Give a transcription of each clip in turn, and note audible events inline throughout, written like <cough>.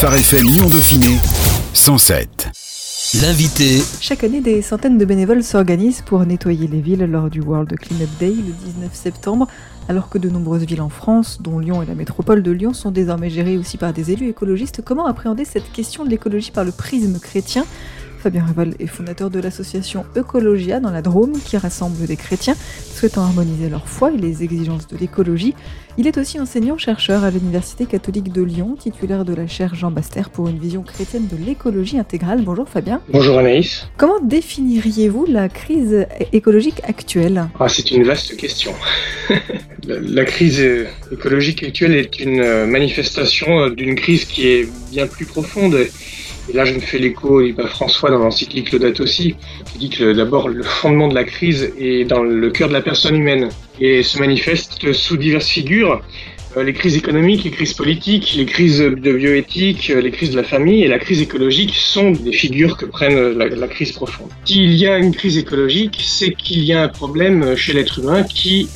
Phare FM Lyon Dauphiné 107. L'invité. Chaque année, des centaines de bénévoles s'organisent pour nettoyer les villes lors du World Cleanup Day le 19 septembre, alors que de nombreuses villes en France, dont Lyon et la métropole de Lyon, sont désormais gérées aussi par des élus écologistes. Comment appréhender cette question de l'écologie par le prisme chrétien? Fabien Reval est fondateur de l'association Ecologia dans la Drôme qui rassemble des chrétiens souhaitant harmoniser leur foi et les exigences de l'écologie. Il est aussi enseignant-chercheur à l'Université catholique de Lyon, titulaire de la chaire Jean Baster pour une vision chrétienne de l'écologie intégrale. Bonjour Fabien. Bonjour Anaïs. Comment définiriez-vous la crise écologique actuelle? Ah, C'est une vaste question. <laughs> la crise écologique actuelle est une manifestation d'une crise qui est bien plus profonde et là, je me fais l'écho à François dans l'encyclique Laudato aussi, qui dit que d'abord, le fondement de la crise est dans le cœur de la personne humaine et se manifeste sous diverses figures. Euh, les crises économiques, les crises politiques, les crises de bioéthique, euh, les crises de la famille et la crise écologique sont des figures que prennent la, la crise profonde. S'il y a une crise écologique, c'est qu'il y a un problème chez l'être humain qui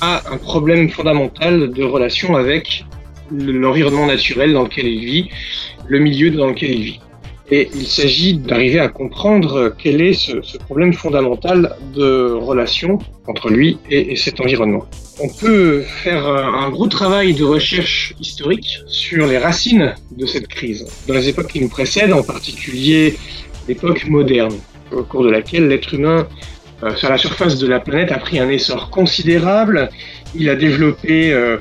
a un problème fondamental de relation avec l'environnement naturel dans lequel il vit, le milieu dans lequel il vit. Et il s'agit d'arriver à comprendre quel est ce, problème fondamental de relation entre lui et, cet environnement. On peut faire un gros travail de recherche historique sur les racines de cette crise. Dans les époques qui nous précèdent, en particulier l'époque moderne, au cours de laquelle l'être humain sur la surface de la planète a pris un essor considérable. Il a développé euh,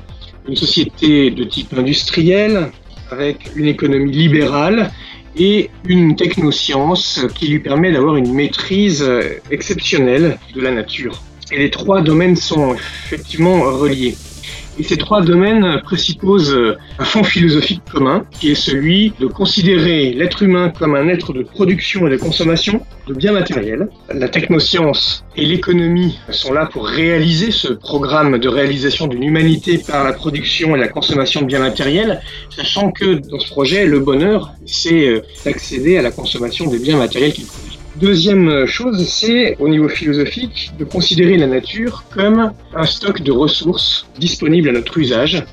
une société de type industriel avec une économie libérale et une technoscience qui lui permet d'avoir une maîtrise exceptionnelle de la nature. Et les trois domaines sont effectivement reliés. Et ces trois domaines présupposent un fond philosophique commun, qui est celui de considérer l'être humain comme un être de production et de consommation de biens matériels. La technoscience et l'économie sont là pour réaliser ce programme de réalisation d'une humanité par la production et la consommation de biens matériels, sachant que dans ce projet, le bonheur, c'est euh, d'accéder à la consommation des biens matériels qu'il produit. Deuxième chose, c'est au niveau philosophique de considérer la nature comme un stock de ressources disponibles à notre usage,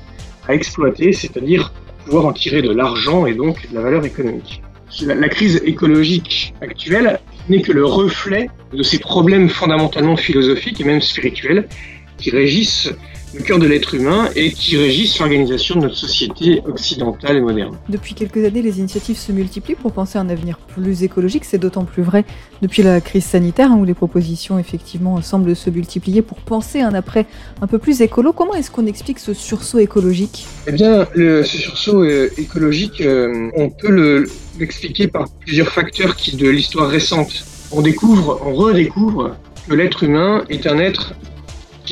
à exploiter, c'est-à-dire pouvoir en tirer de l'argent et donc de la valeur économique. La, crise écologique actuelle n'est que le reflet de ces problèmes fondamentalement philosophiques et même spirituels qui régissent le cœur de l'être humain et qui régissent l'organisation de notre société occidentale et moderne. Depuis quelques années, les initiatives se multiplient pour penser à un avenir plus écologique. C'est d'autant plus vrai depuis la crise sanitaire hein, où les propositions effectivement semblent se multiplier pour penser un après un peu plus écolo. Comment est-ce qu'on explique ce sursaut écologique? Eh bien, ce sursaut euh, écologique, euh, on peut l'expliquer par plusieurs facteurs qui de l'histoire récente. On découvre, on redécouvre que l'être humain est un être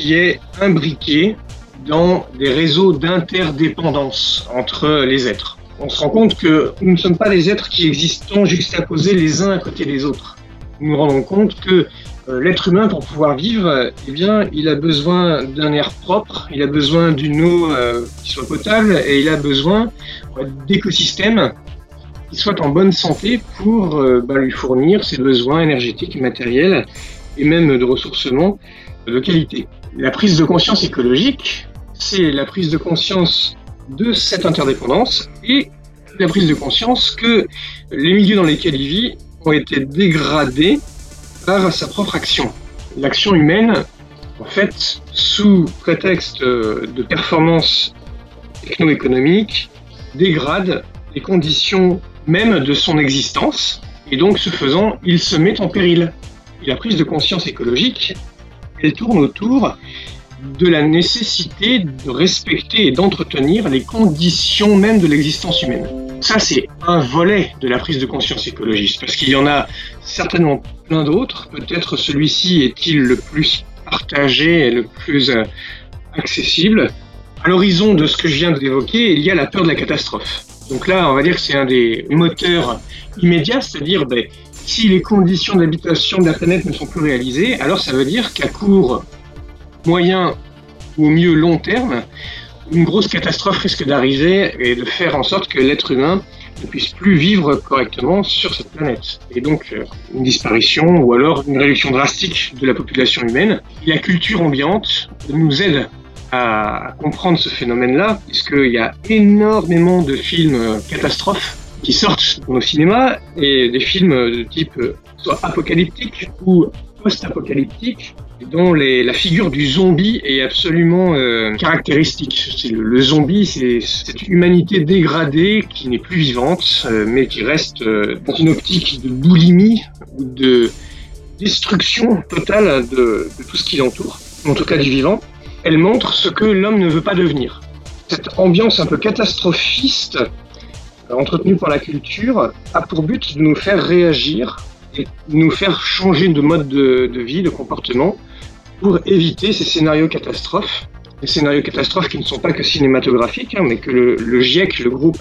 qui est imbriqué dans des réseaux d'interdépendance entre les êtres. On se rend compte que nous ne sommes pas des êtres qui existent juxtaposés les uns à côté des autres. Nous nous rendons compte que euh, l'être humain, pour pouvoir vivre, eh bien, il a besoin d'un air propre, il a besoin d'une eau euh, qui soit potable et il a besoin d'écosystèmes qui soient en bonne santé pour euh, bah, lui fournir ses besoins énergétiques, matériels et même de ressourcement de qualité. La prise de conscience écologique, c'est la prise de conscience de cette interdépendance et la prise de conscience que les milieux dans lesquels il vit ont été dégradés par sa propre action. L'action humaine, en fait, sous prétexte de performance techno-économique, dégrade les conditions même de son existence, et donc ce faisant, il se met en péril. Et la prise de conscience écologique, elle tourne autour de la nécessité de respecter et d'entretenir les conditions même de l'existence humaine. Ça, c'est un volet de la prise de conscience écologiste, parce qu'il y en a certainement plein d'autres. Peut-être celui-ci est-il le plus partagé et le plus euh, accessible. À l'horizon de ce que je viens d'évoquer, il y a la peur de la catastrophe. Donc là, on va dire que c'est un des moteurs immédiats, c'est-à-dire ben, si les conditions d'habitation de la planète ne sont plus réalisées, alors ça veut dire qu'à court, moyen ou au mieux long terme, une grosse catastrophe risque d'arriver et de faire en sorte que l'être humain ne puisse plus vivre correctement sur cette planète. Et donc euh, une disparition ou alors une réduction drastique de la population humaine. la culture ambiante nous aide à comprendre ce phénomène-là, puisqu'il y a énormément de films euh, catastrophes qui sortent dans nos cinémas, et des films de type euh, soit apocalyptique ou post-apocalyptique, dont la figure du zombie est absolument euh, caractéristique. Le, le, zombie, c'est cette humanité dégradée qui n'est plus vivante, euh, mais qui reste dans une optique de boulimie ou de destruction totale de tout ce qui l'entoure, en tout cas du vivant. Elle montre ce que l'homme ne veut pas devenir. Cette ambiance un peu catastrophiste entretenue par la culture a pour but de nous faire réagir et nous faire changer de mode de, vie, de comportement, pour éviter ces scénarios catastrophes. Des scénarios catastrophes qui ne sont pas que cinématographiques, hein, mais que le, GIEC, le groupe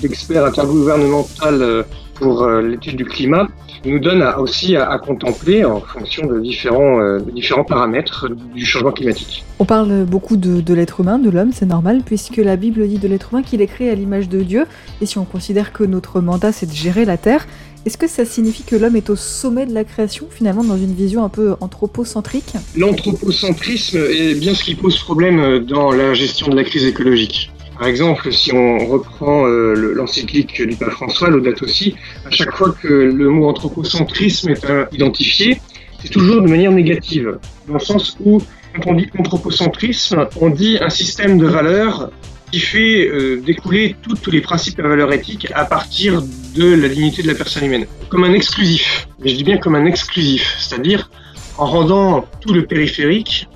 d'experts intergouvernemental euh, pour euh, l'étude du climat, nous donne à, aussi à, à, contempler en fonction de différents, euh, de différents paramètres du changement climatique. On parle beaucoup de, de l'être humain, de l'homme, c'est normal, puisque la Bible dit de l'être humain qu'il est créé à l'image de Dieu, et si on considère que notre mandat c'est de gérer la Terre, est-ce que ça signifie que l'homme est au sommet de la création, finalement, dans une vision un peu anthropocentrique? L'anthropocentrisme est bien ce qui pose problème dans la gestion de la crise écologique. Par exemple, si on reprend euh, l'encyclique du pape François, Laudato aussi, à chaque fois que le mot anthropocentrisme est identifié, c'est toujours de manière négative, dans le sens où, quand on dit anthropocentrisme, on dit un système de valeurs qui fait euh, découler tous les principes et valeurs éthiques à partir de la dignité de la personne humaine, comme un exclusif. Mais je dis bien comme un exclusif, c'est-à-dire en rendant tout le périphérique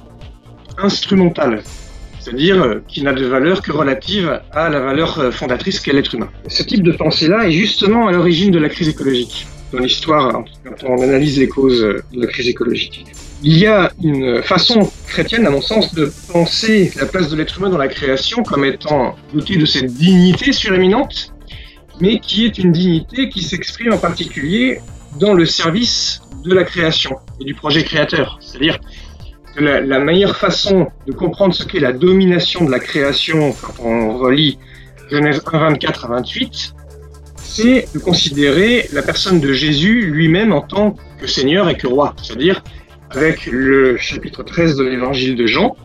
instrumental, c'est-à-dire euh, qui n'a de valeur que relative à la valeur euh, fondatrice qu'est l'être humain. Ce type de pensée-là est justement à l'origine de la crise écologique dans l'histoire quand on analyse les causes de la crise écologique. Il y a une façon chrétienne, à mon sens, de penser la place de l'être humain dans la création comme étant doté de cette dignité suréminente, mais qui est une dignité qui s'exprime en particulier dans le service de la création et du projet créateur. C'est-à-dire la, meilleure façon de comprendre ce qu'est la domination de la création quand on relit Genèse 1, 24 à 28, c'est de considérer la personne de Jésus lui-même en tant que Seigneur et que roi. C'est-à-dire avec le chapitre 13 de l'évangile de Jean,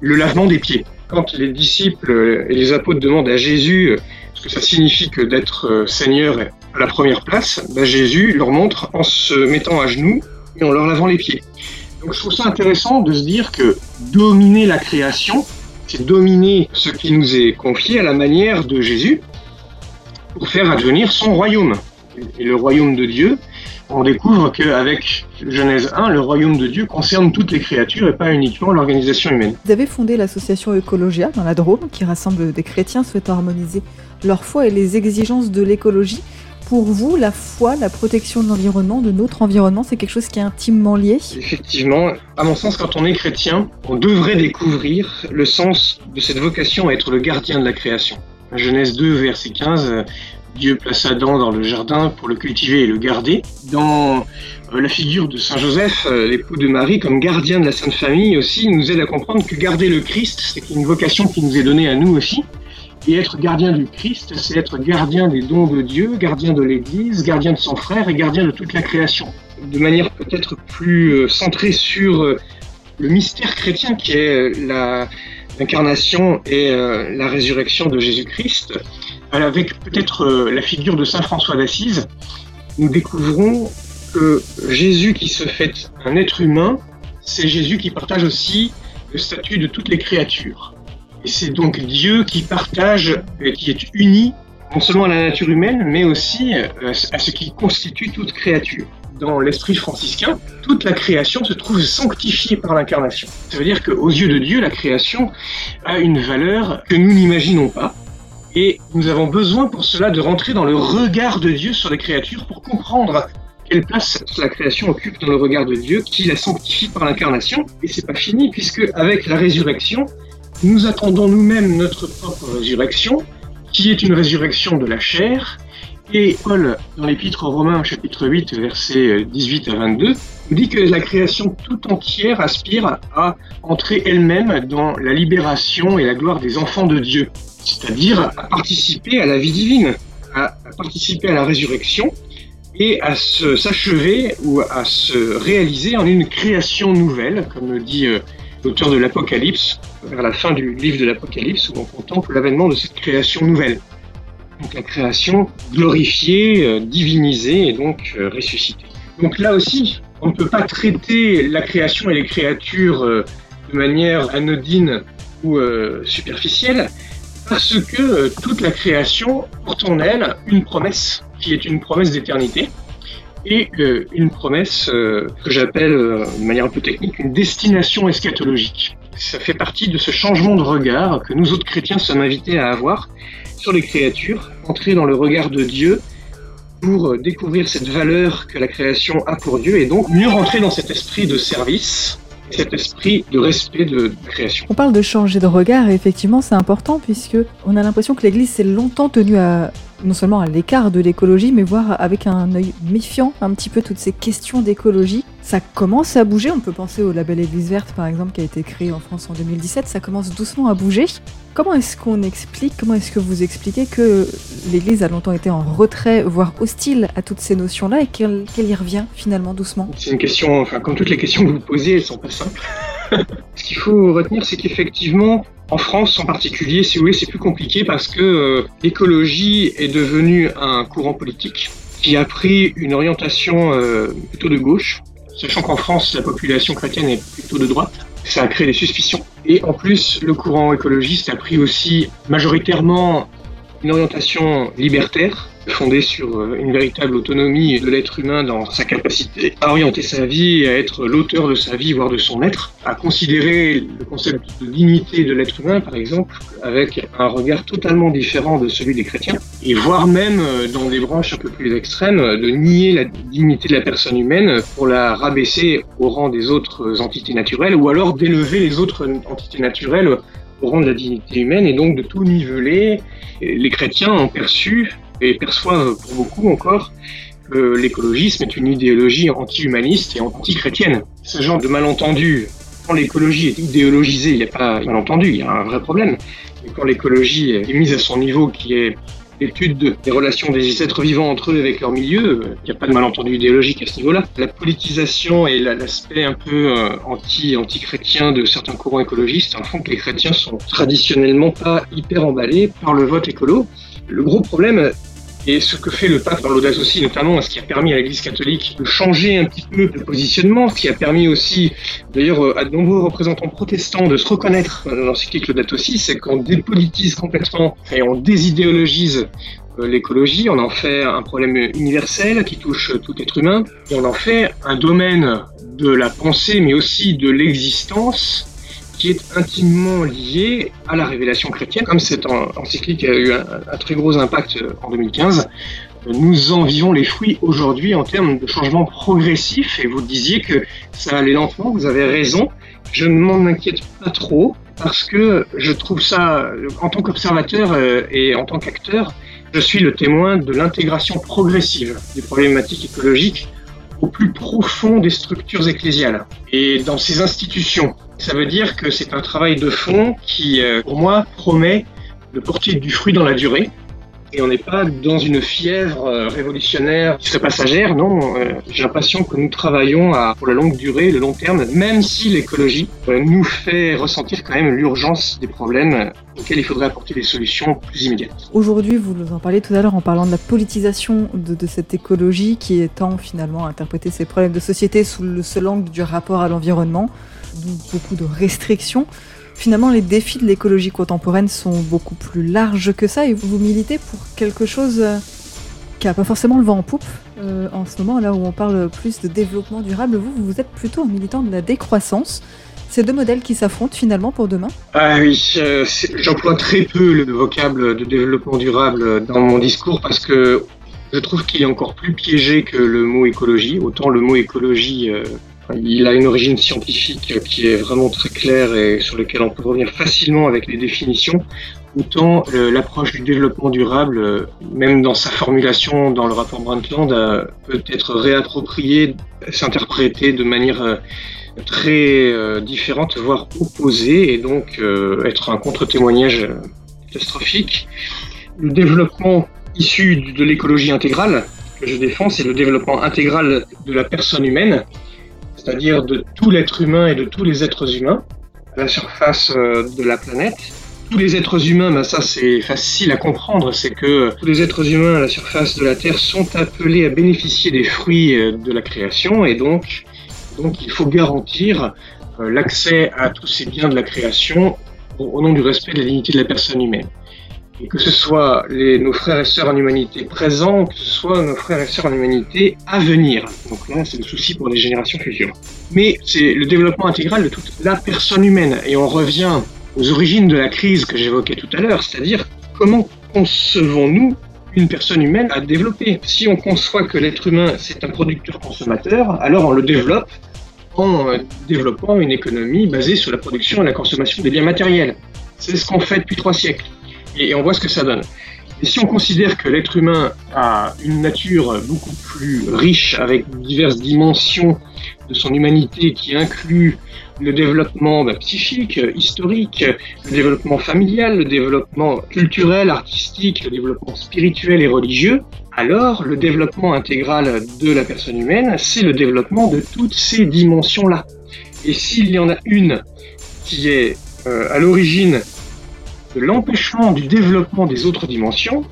le lavement des pieds. Quand les disciples et les apôtres demandent à Jésus ce que ça signifie que d'être Seigneur à la première place, bah Jésus leur montre en se mettant à genoux et en leur lavant les pieds. Donc je trouve ça intéressant de se dire que dominer la création, c'est dominer ce qui nous est confié à la manière de Jésus pour faire advenir son royaume. Et le royaume de Dieu, on découvre qu'avec Genèse 1, le royaume de Dieu concerne toutes les créatures et pas uniquement l'organisation humaine. Vous avez fondé l'association Ecologia dans la Drôme, qui rassemble des chrétiens souhaitant harmoniser leur foi et les exigences de l'écologie. Pour vous, la foi, la protection de l'environnement, de notre environnement, c'est quelque chose qui est intimement lié Effectivement, à mon sens, quand on est chrétien, on devrait découvrir le sens de cette vocation à être le gardien de la création. Genèse 2, verset 15, Dieu place Adam dans le jardin pour le cultiver et le garder. Dans la figure de Saint Joseph, l'époux de Marie, comme gardien de la Sainte Famille aussi, nous aide à comprendre que garder le Christ, c'est une vocation qui nous est donnée à nous aussi. Et être gardien du Christ, c'est être gardien des dons de Dieu, gardien de l'Église, gardien de son frère et gardien de toute la création. De manière peut-être plus centrée sur le mystère chrétien qui est l'incarnation et la résurrection de Jésus-Christ, avec peut-être la figure de Saint François d'Assise, nous découvrons que Jésus qui se fait un être humain, c'est Jésus qui partage aussi le statut de toutes les créatures. C'est donc Dieu qui partage et qui est uni non seulement à la nature humaine, mais aussi à ce qui constitue toute créature. Dans l'esprit franciscain, toute la création se trouve sanctifiée par l'incarnation. Ça veut dire qu'aux yeux de Dieu, la création a une valeur que nous n'imaginons pas, et nous avons besoin pour cela de rentrer dans le regard de Dieu sur les créatures pour comprendre quelle place la création occupe dans le regard de Dieu, qui la sanctifie par l'incarnation. Et c'est pas fini, puisque avec la résurrection, nous attendons nous-mêmes notre propre résurrection, qui est une résurrection de la chair. Et Paul, dans l'Épître aux Romains, chapitre 8, versets 18 à 22, nous dit que la création tout entière aspire à entrer elle-même dans la libération et la gloire des enfants de Dieu c'est-à-dire à participer à la vie divine, à, à, participer à la résurrection et à s'achever ou à se réaliser en une création nouvelle, comme le dit euh, l'auteur de l'Apocalypse, vers la fin du livre de l'Apocalypse, où on contemple l'avènement de cette création nouvelle. Donc la création glorifiée, euh, divinisée et donc euh, ressuscitée. Donc là aussi, on ne peut pas traiter la création et les créatures euh, de manière anodine ou superficielle, parce que toute la création porte en elle une promesse, qui est une promesse d'éternité, et une promesse que j'appelle de manière un peu technique une destination eschatologique. Ça fait partie de ce changement de regard que nous autres chrétiens sommes invités à avoir sur les créatures, entrer dans le regard de Dieu pour découvrir cette valeur que la création a pour Dieu et donc mieux rentrer dans cet esprit de service, cet esprit de respect de la création. On parle de changer de regard et effectivement c'est important puisque on a l'impression que l'Église s'est longtemps tenue à non seulement à l'écart de l'écologie, mais voir avec un œil méfiant un petit peu toutes ces questions d'écologie. Ça commence à bouger, on peut penser au label Église verte par exemple qui a été créé en France en 2017, ça commence doucement à bouger. Comment est-ce qu'on explique, comment est-ce que vous expliquez que l'Église a longtemps été en retrait, voire hostile à toutes ces notions-là et qu'elle y revient finalement doucement? C'est une question, enfin comme toutes les questions que vous posez, elles sont pas simples. <laughs> Ce qu'il faut retenir, c'est qu'effectivement, en France en particulier, si vous voulez, c'est plus compliqué parce que euh, l'écologie est devenue un courant politique qui a pris une orientation euh, plutôt de gauche, sachant qu'en France, la population chrétienne est plutôt de droite. Ça a créé des suspicions. Et en plus, le courant écologiste a pris aussi majoritairement une orientation libertaire, fondée sur euh, une véritable autonomie de l'être humain dans sa capacité à orienter sa vie, à être l'auteur de sa vie, voire de son être, à considérer le concept de dignité de l'être humain, par exemple, avec un regard totalement différent de celui des chrétiens, et voire même, euh, dans des branches un peu plus extrêmes, de nier la dignité de la personne humaine pour la rabaisser au rang des autres entités naturelles, ou alors d'élever les autres entités naturelles au rang de la dignité humaine, et donc de tout niveler. Les chrétiens ont perçu et perçoivent pour beaucoup encore que l'écologisme est une idéologie anti-humaniste et anti-chrétienne. Ce genre de malentendu, quand l'écologie est idéologisée, il n'y a pas malentendu, il y a un vrai problème. Mais quand l'écologie est mise à son niveau, qui est l'étude des relations des êtres vivants entre eux avec leur milieu, il n'y a pas de malentendu idéologique à ce niveau-là. La politisation et l'aspect un peu euh, anti, anti-chrétien de certains courants écologistes font que les chrétiens sont traditionnellement pas hyper emballés par le vote écolo. Le gros problème, et ce que fait le pape dans l'audace aussi, notamment, ce qui a permis à l'Église catholique de changer un petit peu de positionnement, ce qui a permis aussi, d'ailleurs, euh, à de nombreux représentants protestants de se reconnaître dans l'encyclique Laudato aussi, c'est qu'on dépolitise complètement et on désidéologise euh, l'écologie, on en fait un problème universel qui touche tout être humain, et on en fait un domaine de la pensée, mais aussi de l'existence qui est intimement lié à la révélation chrétienne. Comme cette encyclique a eu un, très gros impact euh, en 2015, nous en vivons les fruits aujourd'hui en termes de changement progressif. Et vous disiez que ça allait lentement, vous avez raison. Je ne m'en inquiète pas trop parce que je trouve ça, en tant qu'observateur euh, et en tant qu'acteur, je suis le témoin de l'intégration progressive des problématiques écologiques au plus profond des structures ecclésiales et dans ces institutions. Ça veut dire que c'est un travail de fond qui, euh, pour moi, promet de porter du fruit dans la durée. Et on n'est pas dans une fièvre euh, révolutionnaire qui serait passagère, non. Euh, j'ai l'impression que nous travaillons pour la longue durée, le long terme, même si l'écologie nous fait ressentir quand même l'urgence des problèmes auxquels il faudrait apporter des solutions plus immédiates. Aujourd'hui, vous nous en parlez tout à l'heure en parlant de la politisation de, de cette écologie qui étend finalement à interpréter ces problèmes de société sous le seul angle du rapport à l'environnement beaucoup de restrictions. Finalement, les défis de l'écologie contemporaine sont beaucoup plus larges que ça et vous, militez pour quelque chose euh, qui n'a pas forcément le vent en poupe euh, en ce moment, là où on parle plus de développement durable. Vous, vous êtes plutôt un militant de la décroissance. C'est deux modèles qui s'affrontent finalement pour demain Ah oui, euh, j'emploie très peu le vocable de développement durable dans mon discours parce que je trouve qu'il est encore plus piégé que le mot écologie. Autant le mot écologie il a une origine scientifique qui est vraiment très claire et sur laquelle on peut revenir facilement avec les définitions. Autant l'approche du développement durable, même dans sa formulation dans le rapport Brundtland, peut être réappropriée, s'interpréter de manière euh, très euh, différente, voire opposée, et donc euh, être un contre-témoignage catastrophique. Le développement issu de l'écologie intégrale que je défends, c'est le développement intégral de la personne humaine, c'est-à-dire de tout l'être humain et de tous les êtres humains, à la surface euh, de la planète. Tous les êtres humains, ben ça c'est facile à comprendre, c'est que tous les êtres humains à la surface de la Terre sont appelés à bénéficier des fruits euh, de la création et donc, donc il faut garantir euh, l'accès à tous ces biens de la création au nom du respect de la dignité de la personne humaine que ce soit nos frères et sœurs en humanité présents, que ce soit nos frères et sœurs en humanité à venir. Donc là, c'est le souci pour les générations futures. Mais c'est le développement intégral de toute la personne humaine. Et on revient aux origines de la crise que j'évoquais tout à l'heure, c'est-à-dire comment concevons-nous une personne humaine à développer? Si on conçoit que l'être humain, c'est un producteur-consommateur, alors on le développe en développant une économie basée sur la production et la consommation des biens matériels. C'est ce qu'on fait depuis trois siècles et on voit ce que ça donne. Et si on considère que l'être humain a une nature beaucoup plus riche avec diverses dimensions de son humanité qui inclut le développement bah, psychique, historique, le développement familial, le développement culturel, artistique, le développement spirituel et religieux, alors le développement intégral de la personne humaine, c'est le développement de toutes ces dimensions-là. Et s'il y en a une qui est euh, à l'origine de l'empêchement du développement des autres dimensions,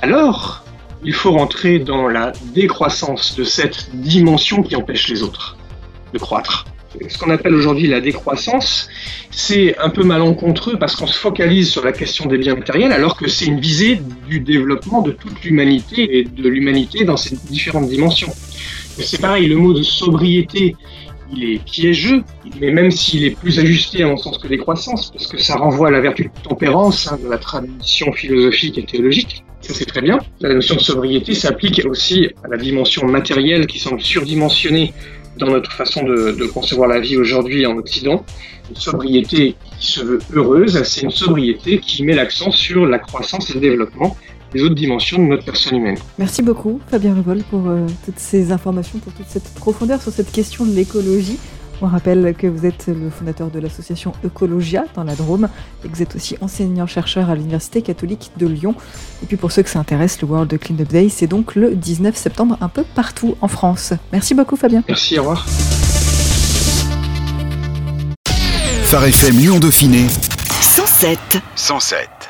alors il faut rentrer dans la décroissance de cette dimension qui empêche les autres de croître. Ce qu'on appelle aujourd'hui la décroissance, c'est un peu malencontreux parce qu'on se focalise sur la question des biens matériels alors que c'est une visée du développement de toute l'humanité et de l'humanité dans ses différentes dimensions. C'est pareil, le mot de sobriété il est piégeux, mais même s'il est plus ajusté à mon sens que décroissance, parce que ça renvoie à la vertu de tempérance hein, de la tradition philosophique et théologique, ça c'est très bien. La notion de sobriété s'applique aussi à la dimension matérielle qui semble surdimensionnée dans notre façon de concevoir la vie aujourd'hui en Occident. Une sobriété qui se veut heureuse, c'est une sobriété qui met l'accent sur la croissance et le développement les autres dimensions de notre personne humaine. Merci beaucoup Fabien Revol pour euh, toutes ces informations, pour toute cette profondeur sur cette question de l'écologie. On rappelle que vous êtes le fondateur de l'association Ecologia dans la Drôme et que vous êtes aussi enseignant-chercheur à l'Université catholique de Lyon. Et puis pour ceux que ça intéresse, le World Cleanup Day, c'est donc le 19 septembre un peu partout en France. Merci beaucoup Fabien. Merci, au revoir. Phare FM Lyon Dauphiné 107. 107.